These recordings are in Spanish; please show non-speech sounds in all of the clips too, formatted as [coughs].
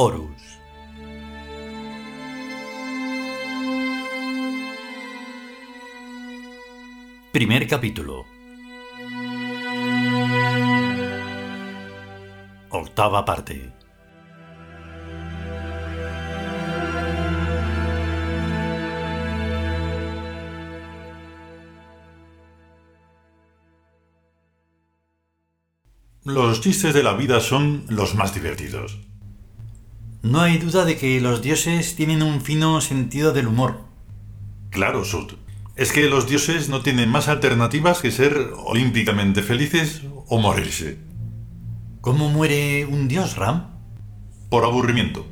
Horus. Primer capítulo. Octava parte. Los chistes de la vida son los más divertidos. No hay duda de que los dioses tienen un fino sentido del humor. Claro, Sud. Es que los dioses no tienen más alternativas que ser olímpicamente felices o morirse. ¿Cómo muere un dios, Ram? Por aburrimiento.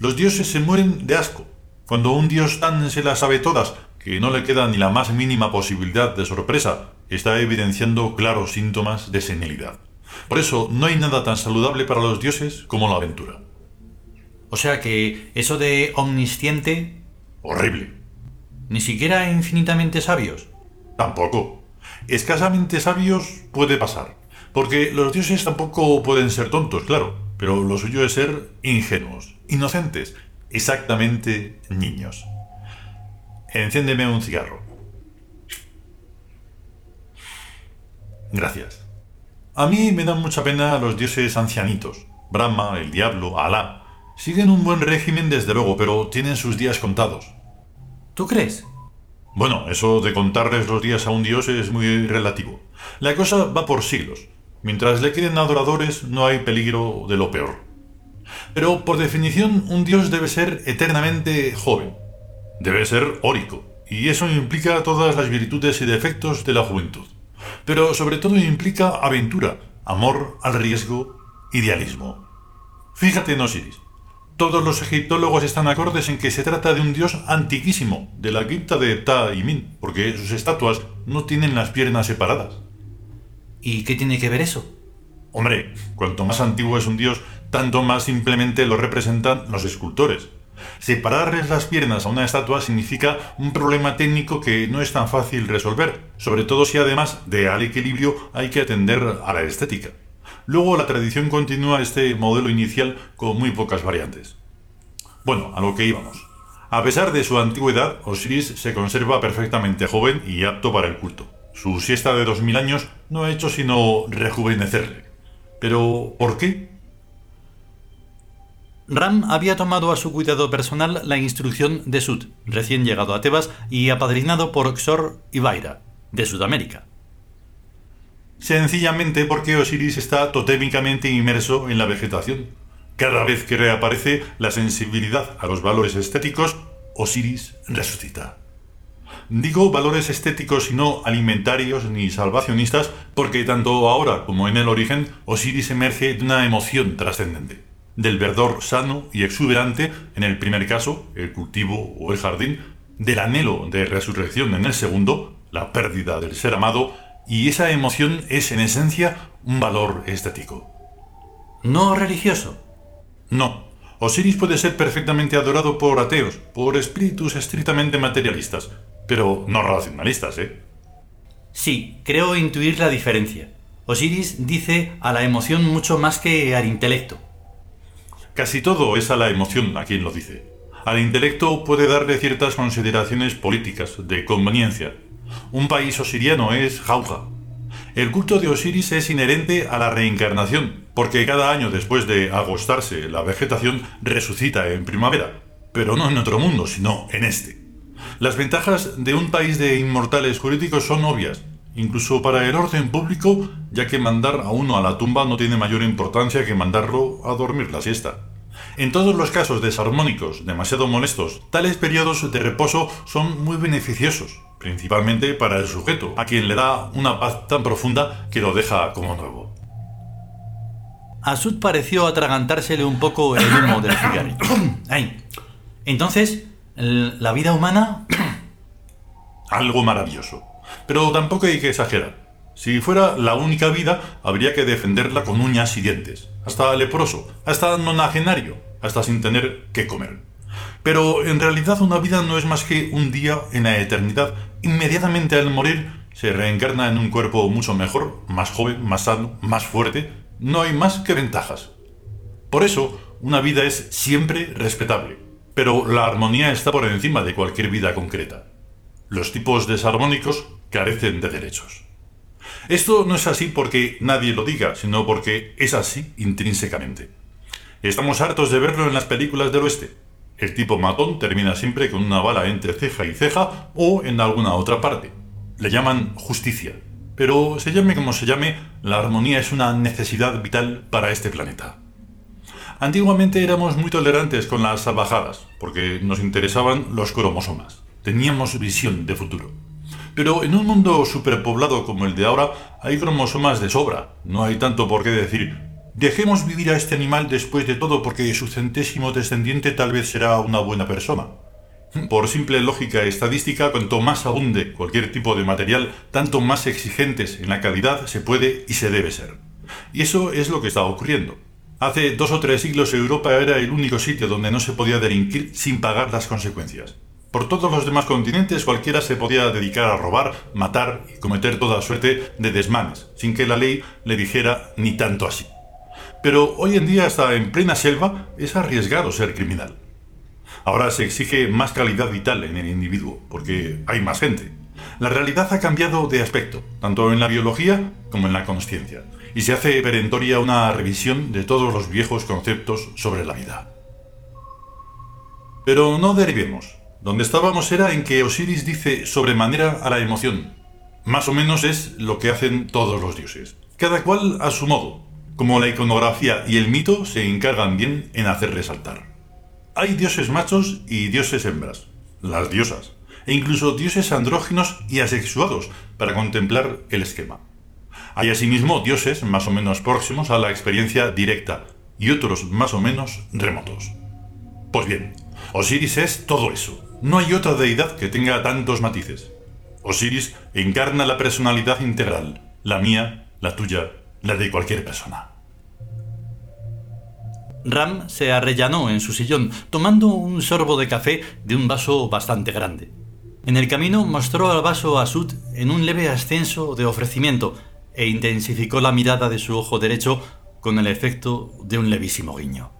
Los dioses se mueren de asco. Cuando un dios tan se las sabe todas que no le queda ni la más mínima posibilidad de sorpresa, está evidenciando claros síntomas de senilidad. Por eso no hay nada tan saludable para los dioses como la aventura. O sea que eso de omnisciente... Horrible. Ni siquiera infinitamente sabios. Tampoco. Escasamente sabios puede pasar. Porque los dioses tampoco pueden ser tontos, claro. Pero lo suyo es ser ingenuos, inocentes, exactamente niños. Enciéndeme un cigarro. Gracias. A mí me dan mucha pena los dioses ancianitos. Brahma, el diablo, Alá. Siguen un buen régimen desde luego, pero tienen sus días contados. ¿Tú crees? Bueno, eso de contarles los días a un dios es muy relativo. La cosa va por siglos. Mientras le queden adoradores, no hay peligro de lo peor. Pero por definición, un dios debe ser eternamente joven. Debe ser órico. Y eso implica todas las virtudes y defectos de la juventud pero sobre todo implica aventura, amor al riesgo, idealismo. Fíjate en Osiris. Todos los egiptólogos están acordes en que se trata de un dios antiquísimo, de la cripta de Ta y Min, porque sus estatuas no tienen las piernas separadas. ¿Y qué tiene que ver eso? Hombre, cuanto más antiguo es un dios, tanto más simplemente lo representan los escultores. Separarles las piernas a una estatua significa un problema técnico que no es tan fácil resolver, sobre todo si además de al equilibrio hay que atender a la estética. Luego la tradición continúa este modelo inicial con muy pocas variantes. Bueno, a lo que íbamos. A pesar de su antigüedad, Osiris se conserva perfectamente joven y apto para el culto. Su siesta de 2000 años no ha hecho sino rejuvenecerle. Pero, ¿por qué? Ram había tomado a su cuidado personal la instrucción de Sud, recién llegado a Tebas y apadrinado por Xor y Vaira, de Sudamérica. Sencillamente porque Osiris está totémicamente inmerso en la vegetación. Cada vez que reaparece la sensibilidad a los valores estéticos, Osiris resucita. Digo valores estéticos y no alimentarios ni salvacionistas porque tanto ahora como en el origen Osiris emerge de una emoción trascendente del verdor sano y exuberante en el primer caso, el cultivo o el jardín, del anhelo de resurrección en el segundo, la pérdida del ser amado, y esa emoción es en esencia un valor estético. ¿No religioso? No. Osiris puede ser perfectamente adorado por ateos, por espíritus estrictamente materialistas, pero no racionalistas, ¿eh? Sí, creo intuir la diferencia. Osiris dice a la emoción mucho más que al intelecto. Casi todo es a la emoción a quien lo dice. Al intelecto puede darle ciertas consideraciones políticas, de conveniencia. Un país osiriano es Jauja. El culto de Osiris es inherente a la reencarnación, porque cada año después de agostarse la vegetación resucita en primavera, pero no en otro mundo, sino en este. Las ventajas de un país de inmortales jurídicos son obvias, incluso para el orden público, ya que mandar a uno a la tumba no tiene mayor importancia que mandarlo a dormir la siesta. En todos los casos desarmónicos demasiado molestos, tales periodos de reposo son muy beneficiosos, principalmente para el sujeto, a quien le da una paz tan profunda que lo deja como nuevo. A Sud pareció atragantársele un poco el humo del cigarrillo. [coughs] Ay. Entonces, ¿la vida humana? [coughs] Algo maravilloso. Pero tampoco hay que exagerar. Si fuera la única vida, habría que defenderla con uñas y dientes, hasta leproso, hasta nonagenario, hasta sin tener que comer. Pero en realidad una vida no es más que un día en la eternidad. Inmediatamente al morir se reencarna en un cuerpo mucho mejor, más joven, más sano, más fuerte. No hay más que ventajas. Por eso, una vida es siempre respetable. Pero la armonía está por encima de cualquier vida concreta. Los tipos desarmónicos carecen de derechos. Esto no es así porque nadie lo diga, sino porque es así intrínsecamente. Estamos hartos de verlo en las películas del oeste. El tipo matón termina siempre con una bala entre ceja y ceja o en alguna otra parte. Le llaman justicia. Pero se llame como se llame, la armonía es una necesidad vital para este planeta. Antiguamente éramos muy tolerantes con las salvajadas, porque nos interesaban los cromosomas. Teníamos visión de futuro. Pero en un mundo superpoblado como el de ahora, hay cromosomas de sobra. No hay tanto por qué decir, dejemos vivir a este animal después de todo porque su centésimo descendiente tal vez será una buena persona. Por simple lógica estadística, cuanto más abunde cualquier tipo de material, tanto más exigentes en la calidad se puede y se debe ser. Y eso es lo que está ocurriendo. Hace dos o tres siglos Europa era el único sitio donde no se podía delinquir sin pagar las consecuencias. Por todos los demás continentes cualquiera se podía dedicar a robar, matar y cometer toda suerte de desmanes, sin que la ley le dijera ni tanto así. Pero hoy en día hasta en plena selva es arriesgado ser criminal. Ahora se exige más calidad vital en el individuo, porque hay más gente. La realidad ha cambiado de aspecto, tanto en la biología como en la conciencia, y se hace perentoria una revisión de todos los viejos conceptos sobre la vida. Pero no derivemos. Donde estábamos era en que Osiris dice sobremanera a la emoción. Más o menos es lo que hacen todos los dioses, cada cual a su modo, como la iconografía y el mito se encargan bien en hacer resaltar. Hay dioses machos y dioses hembras, las diosas, e incluso dioses andróginos y asexuados para contemplar el esquema. Hay asimismo dioses más o menos próximos a la experiencia directa y otros más o menos remotos. Pues bien, Osiris es todo eso. No hay otra deidad que tenga tantos matices. Osiris encarna la personalidad integral, la mía, la tuya, la de cualquier persona. Ram se arrellanó en su sillón, tomando un sorbo de café de un vaso bastante grande. En el camino mostró al vaso a Sud en un leve ascenso de ofrecimiento e intensificó la mirada de su ojo derecho con el efecto de un levísimo guiño.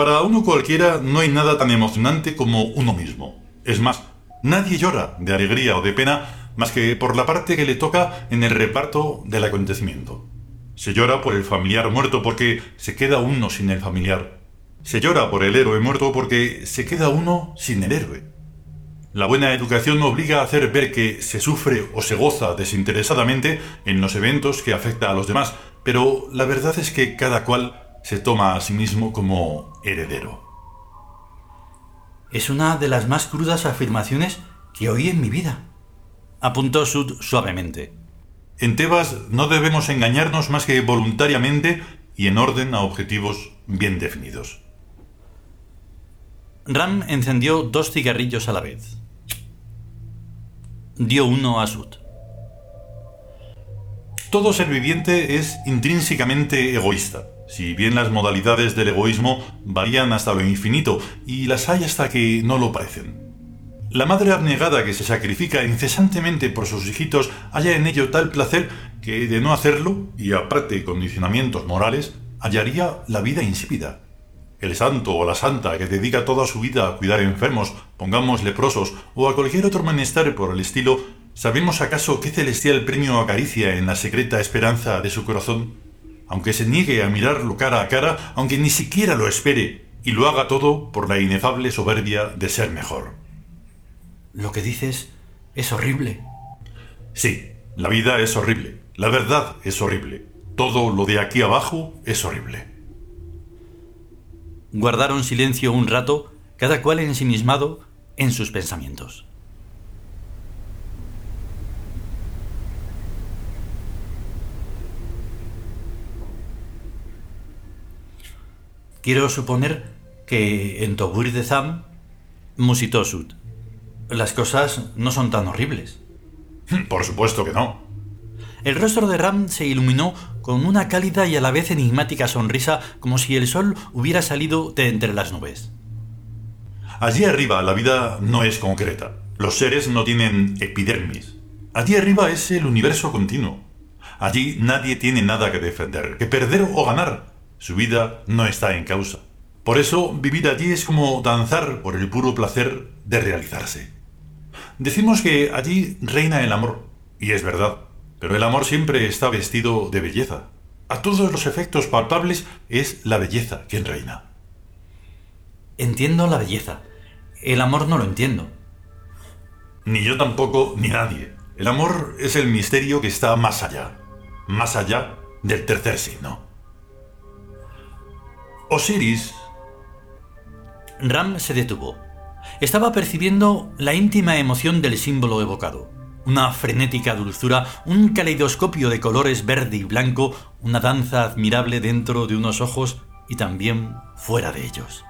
Para uno cualquiera no hay nada tan emocionante como uno mismo. Es más, nadie llora de alegría o de pena más que por la parte que le toca en el reparto del acontecimiento. Se llora por el familiar muerto porque se queda uno sin el familiar. Se llora por el héroe muerto porque se queda uno sin el héroe. La buena educación obliga a hacer ver que se sufre o se goza desinteresadamente en los eventos que afecta a los demás, pero la verdad es que cada cual se toma a sí mismo como heredero. Es una de las más crudas afirmaciones que oí en mi vida, apuntó Sud suavemente. En Tebas no debemos engañarnos más que voluntariamente y en orden a objetivos bien definidos. Ram encendió dos cigarrillos a la vez dio uno a Sud. Todo ser viviente es intrínsecamente egoísta, si bien las modalidades del egoísmo varían hasta lo infinito y las hay hasta que no lo parecen. La madre abnegada que se sacrifica incesantemente por sus hijitos halla en ello tal placer que de no hacerlo, y aparte condicionamientos morales, hallaría la vida insípida. El santo o la santa que dedica toda su vida a cuidar enfermos, pongamos leprosos, o a cualquier otro menester por el estilo, ¿sabemos acaso qué celestial premio acaricia en la secreta esperanza de su corazón? Aunque se niegue a mirarlo cara a cara, aunque ni siquiera lo espere, y lo haga todo por la inefable soberbia de ser mejor. Lo que dices es horrible. Sí, la vida es horrible, la verdad es horrible, todo lo de aquí abajo es horrible. Guardaron silencio un rato, cada cual ensimismado en sus pensamientos. Quiero suponer que en Tobur de Zam musitó Sud. Las cosas no son tan horribles. Por supuesto que no. El rostro de Ram se iluminó con una cálida y a la vez enigmática sonrisa como si el sol hubiera salido de entre las nubes. Allí arriba la vida no es concreta. Los seres no tienen epidermis. Allí arriba es el universo continuo. Allí nadie tiene nada que defender, que perder o ganar. Su vida no está en causa. Por eso vivir allí es como danzar por el puro placer de realizarse. Decimos que allí reina el amor, y es verdad, pero el amor siempre está vestido de belleza. A todos los efectos palpables es la belleza quien reina. Entiendo la belleza. El amor no lo entiendo. Ni yo tampoco, ni nadie. El amor es el misterio que está más allá, más allá del tercer signo. Osiris. Ram se detuvo. Estaba percibiendo la íntima emoción del símbolo evocado. Una frenética dulzura, un caleidoscopio de colores verde y blanco, una danza admirable dentro de unos ojos y también fuera de ellos.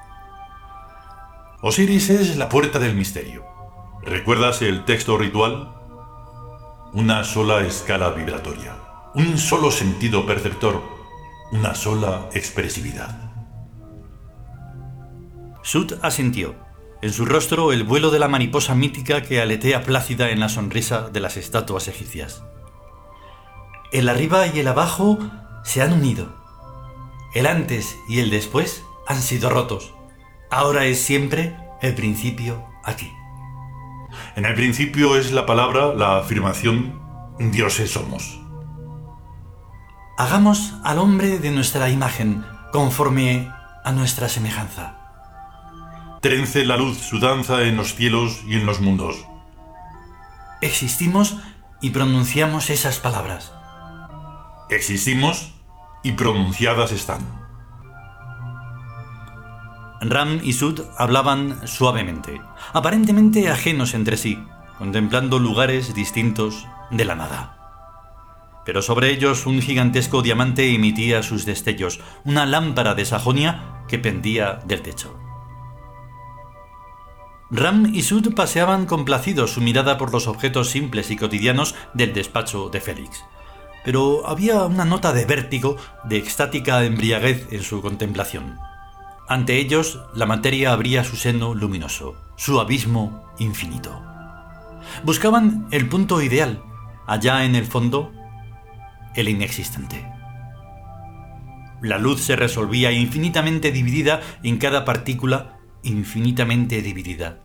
Osiris es la puerta del misterio. ¿Recuerdas el texto ritual? Una sola escala vibratoria, un solo sentido perceptor, una sola expresividad. Sud asintió. En su rostro el vuelo de la mariposa mítica que aletea plácida en la sonrisa de las estatuas egipcias. El arriba y el abajo se han unido. El antes y el después han sido rotos. Ahora es siempre el principio aquí. En el principio es la palabra, la afirmación, dioses somos. Hagamos al hombre de nuestra imagen, conforme a nuestra semejanza. Trence la luz su danza en los cielos y en los mundos. Existimos y pronunciamos esas palabras. Existimos y pronunciadas están. Ram y Sud hablaban suavemente, aparentemente ajenos entre sí, contemplando lugares distintos de la nada. Pero sobre ellos un gigantesco diamante emitía sus destellos, una lámpara de Sajonia que pendía del techo. Ram y Sud paseaban complacidos su mirada por los objetos simples y cotidianos del despacho de Félix. Pero había una nota de vértigo, de extática embriaguez en su contemplación. Ante ellos, la materia abría su seno luminoso, su abismo infinito. Buscaban el punto ideal, allá en el fondo, el inexistente. La luz se resolvía infinitamente dividida en cada partícula infinitamente dividida.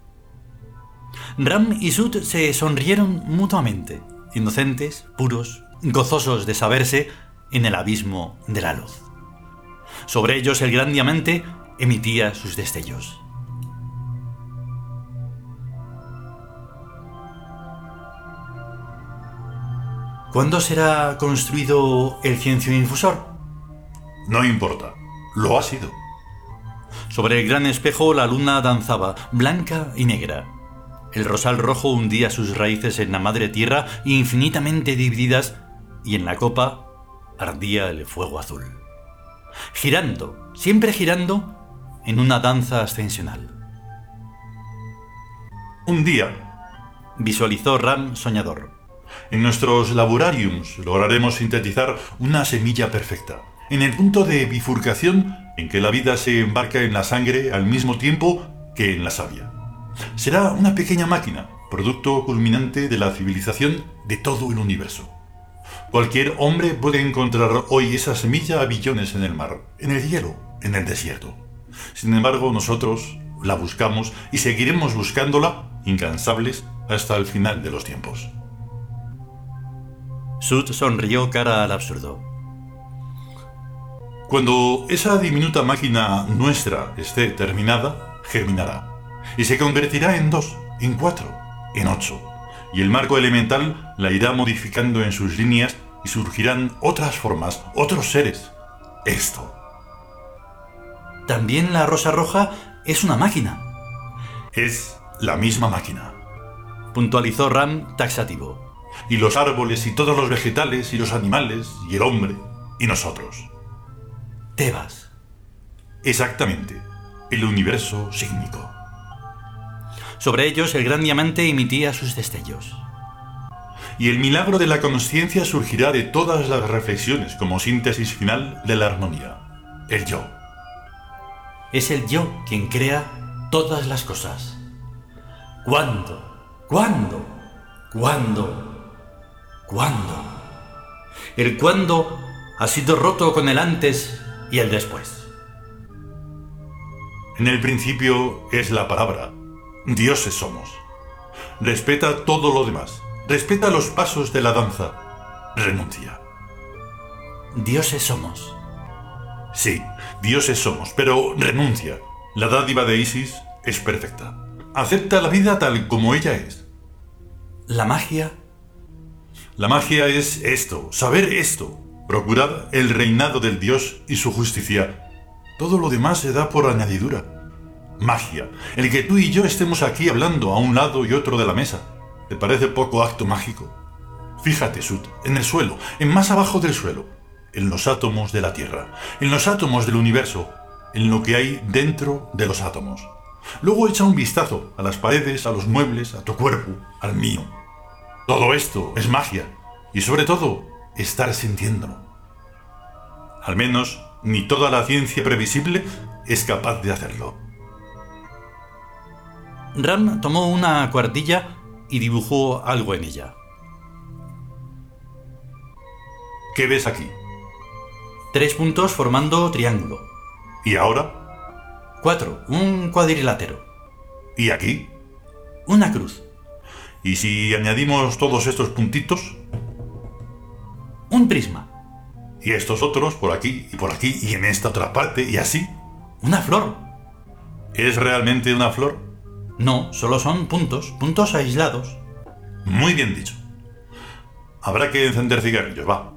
Ram y Sud se sonrieron mutuamente, inocentes, puros, gozosos de saberse en el abismo de la luz. Sobre ellos el gran diamante emitía sus destellos. ¿Cuándo será construido el ciencio infusor? No importa, lo ha sido. Sobre el gran espejo la luna danzaba, blanca y negra. El rosal rojo hundía sus raíces en la madre tierra infinitamente divididas y en la copa ardía el fuego azul. Girando, siempre girando, en una danza ascensional. Un día, visualizó Ram soñador. En nuestros laborariums lograremos sintetizar una semilla perfecta, en el punto de bifurcación en que la vida se embarca en la sangre al mismo tiempo que en la savia. Será una pequeña máquina, producto culminante de la civilización de todo el universo. Cualquier hombre puede encontrar hoy esa semilla a billones en el mar, en el hielo, en el desierto. Sin embargo, nosotros la buscamos y seguiremos buscándola incansables hasta el final de los tiempos. Sud sonrió cara al absurdo. Cuando esa diminuta máquina nuestra esté terminada, germinará y se convertirá en dos, en cuatro, en ocho. Y el marco elemental la irá modificando en sus líneas y surgirán otras formas, otros seres. Esto. También la rosa roja es una máquina. Es la misma máquina. Puntualizó Ram taxativo. Y los árboles y todos los vegetales y los animales y el hombre y nosotros. Tebas. Exactamente. El universo sígnico. Sobre ellos el gran diamante emitía sus destellos. Y el milagro de la conciencia surgirá de todas las reflexiones como síntesis final de la armonía. El yo. Es el yo quien crea todas las cosas. ¿Cuándo? ¿Cuándo? ¿Cuándo? ¿Cuándo? El cuándo ha sido roto con el antes y el después. En el principio es la palabra. Dioses somos. Respeta todo lo demás. Respeta los pasos de la danza. Renuncia. Dioses somos. Sí, dioses somos, pero renuncia. La dádiva de Isis es perfecta. Acepta la vida tal como ella es. La magia. La magia es esto, saber esto. Procurad el reinado del dios y su justicia. Todo lo demás se da por añadidura. Magia. El que tú y yo estemos aquí hablando a un lado y otro de la mesa. ¿Te parece poco acto mágico? Fíjate, Sud, en el suelo, en más abajo del suelo, en los átomos de la Tierra, en los átomos del universo, en lo que hay dentro de los átomos. Luego echa un vistazo a las paredes, a los muebles, a tu cuerpo, al mío. Todo esto es magia. Y sobre todo, estar sintiéndolo. Al menos, ni toda la ciencia previsible es capaz de hacerlo. Ram tomó una cuartilla y dibujó algo en ella. ¿Qué ves aquí? Tres puntos formando triángulo. ¿Y ahora? Cuatro, un cuadrilátero. ¿Y aquí? Una cruz. ¿Y si añadimos todos estos puntitos? Un prisma. ¿Y estos otros por aquí y por aquí y en esta otra parte y así? Una flor. ¿Es realmente una flor? No, solo son puntos, puntos aislados. Muy bien dicho. Habrá que encender cigarrillos, va.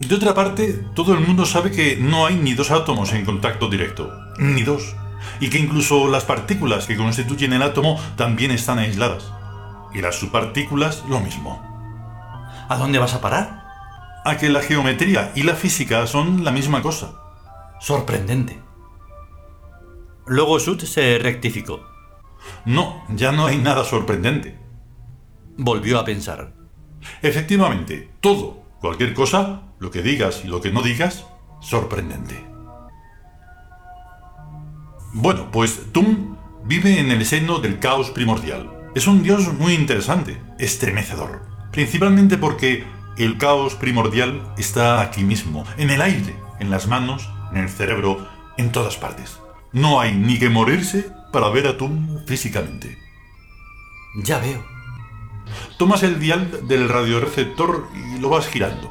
De otra parte, todo el mundo sabe que no hay ni dos átomos en contacto directo, ni dos, y que incluso las partículas que constituyen el átomo también están aisladas. Y las subpartículas lo mismo. ¿A dónde vas a parar? A que la geometría y la física son la misma cosa. Sorprendente. Luego Sud se rectificó. No, ya no hay nada sorprendente. Volvió a pensar. Efectivamente, todo, cualquier cosa, lo que digas y lo que no digas, sorprendente. Bueno, pues Tum vive en el seno del caos primordial. Es un dios muy interesante, estremecedor. Principalmente porque el caos primordial está aquí mismo, en el aire, en las manos, en el cerebro, en todas partes. No hay ni que morirse para ver a Tum físicamente. Ya veo. Tomas el dial del radioreceptor y lo vas girando.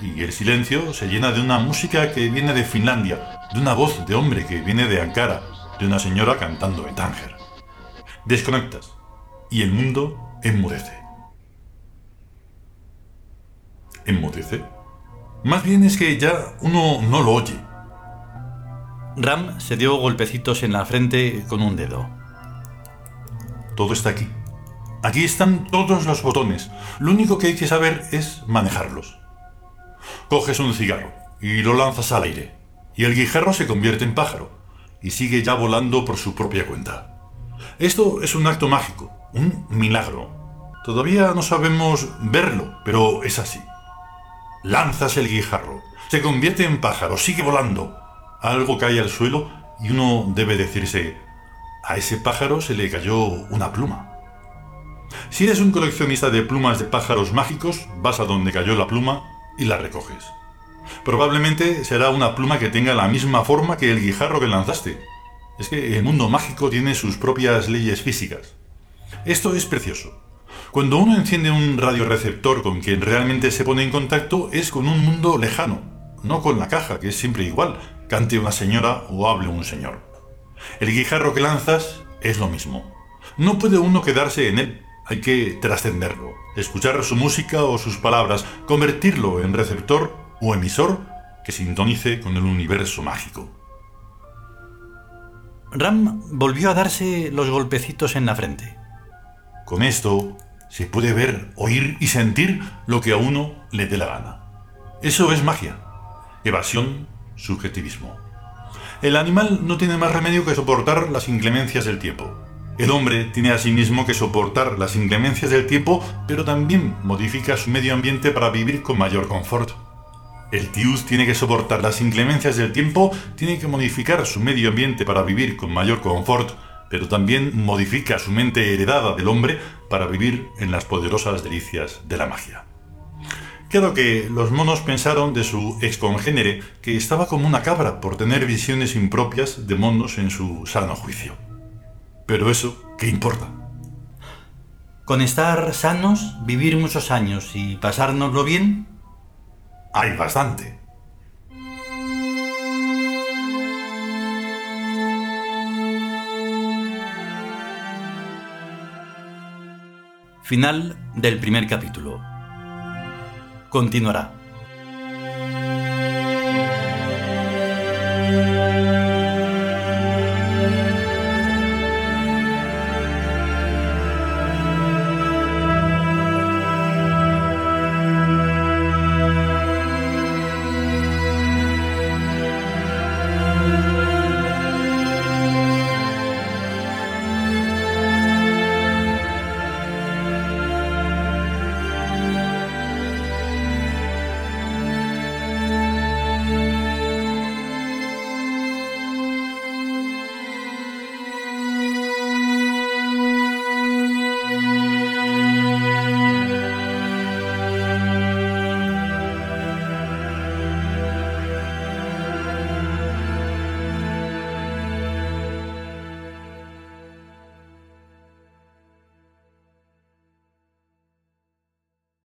Y el silencio se llena de una música que viene de Finlandia, de una voz de hombre que viene de Ankara, de una señora cantando en Tánger. Desconectas y el mundo enmudece. ¿Enmudece? Más bien es que ya uno no lo oye. Ram se dio golpecitos en la frente con un dedo. Todo está aquí. Aquí están todos los botones. Lo único que hay que saber es manejarlos. Coges un cigarro y lo lanzas al aire. Y el guijarro se convierte en pájaro y sigue ya volando por su propia cuenta. Esto es un acto mágico, un milagro. Todavía no sabemos verlo, pero es así. Lanzas el guijarro, se convierte en pájaro, sigue volando. Algo cae al suelo y uno debe decirse, a ese pájaro se le cayó una pluma. Si eres un coleccionista de plumas de pájaros mágicos, vas a donde cayó la pluma y la recoges. Probablemente será una pluma que tenga la misma forma que el guijarro que lanzaste. Es que el mundo mágico tiene sus propias leyes físicas. Esto es precioso. Cuando uno enciende un radioreceptor con quien realmente se pone en contacto es con un mundo lejano, no con la caja, que es siempre igual, cante una señora o hable un señor. El guijarro que lanzas es lo mismo. No puede uno quedarse en él, hay que trascenderlo, escuchar su música o sus palabras, convertirlo en receptor o emisor que sintonice con el universo mágico. Ram volvió a darse los golpecitos en la frente. Con esto se puede ver, oír y sentir lo que a uno le dé la gana. Eso es magia. Evasión, subjetivismo. El animal no tiene más remedio que soportar las inclemencias del tiempo. El hombre tiene asimismo que soportar las inclemencias del tiempo, pero también modifica su medio ambiente para vivir con mayor confort. El Tius tiene que soportar las inclemencias del tiempo, tiene que modificar su medio ambiente para vivir con mayor confort, pero también modifica su mente heredada del hombre para vivir en las poderosas delicias de la magia. Claro que los monos pensaron de su excongénere que estaba como una cabra por tener visiones impropias de monos en su sano juicio. Pero eso, ¿qué importa? Con estar sanos, vivir muchos años y pasárnoslo bien, hay bastante. Final del primer capítulo. Continuará.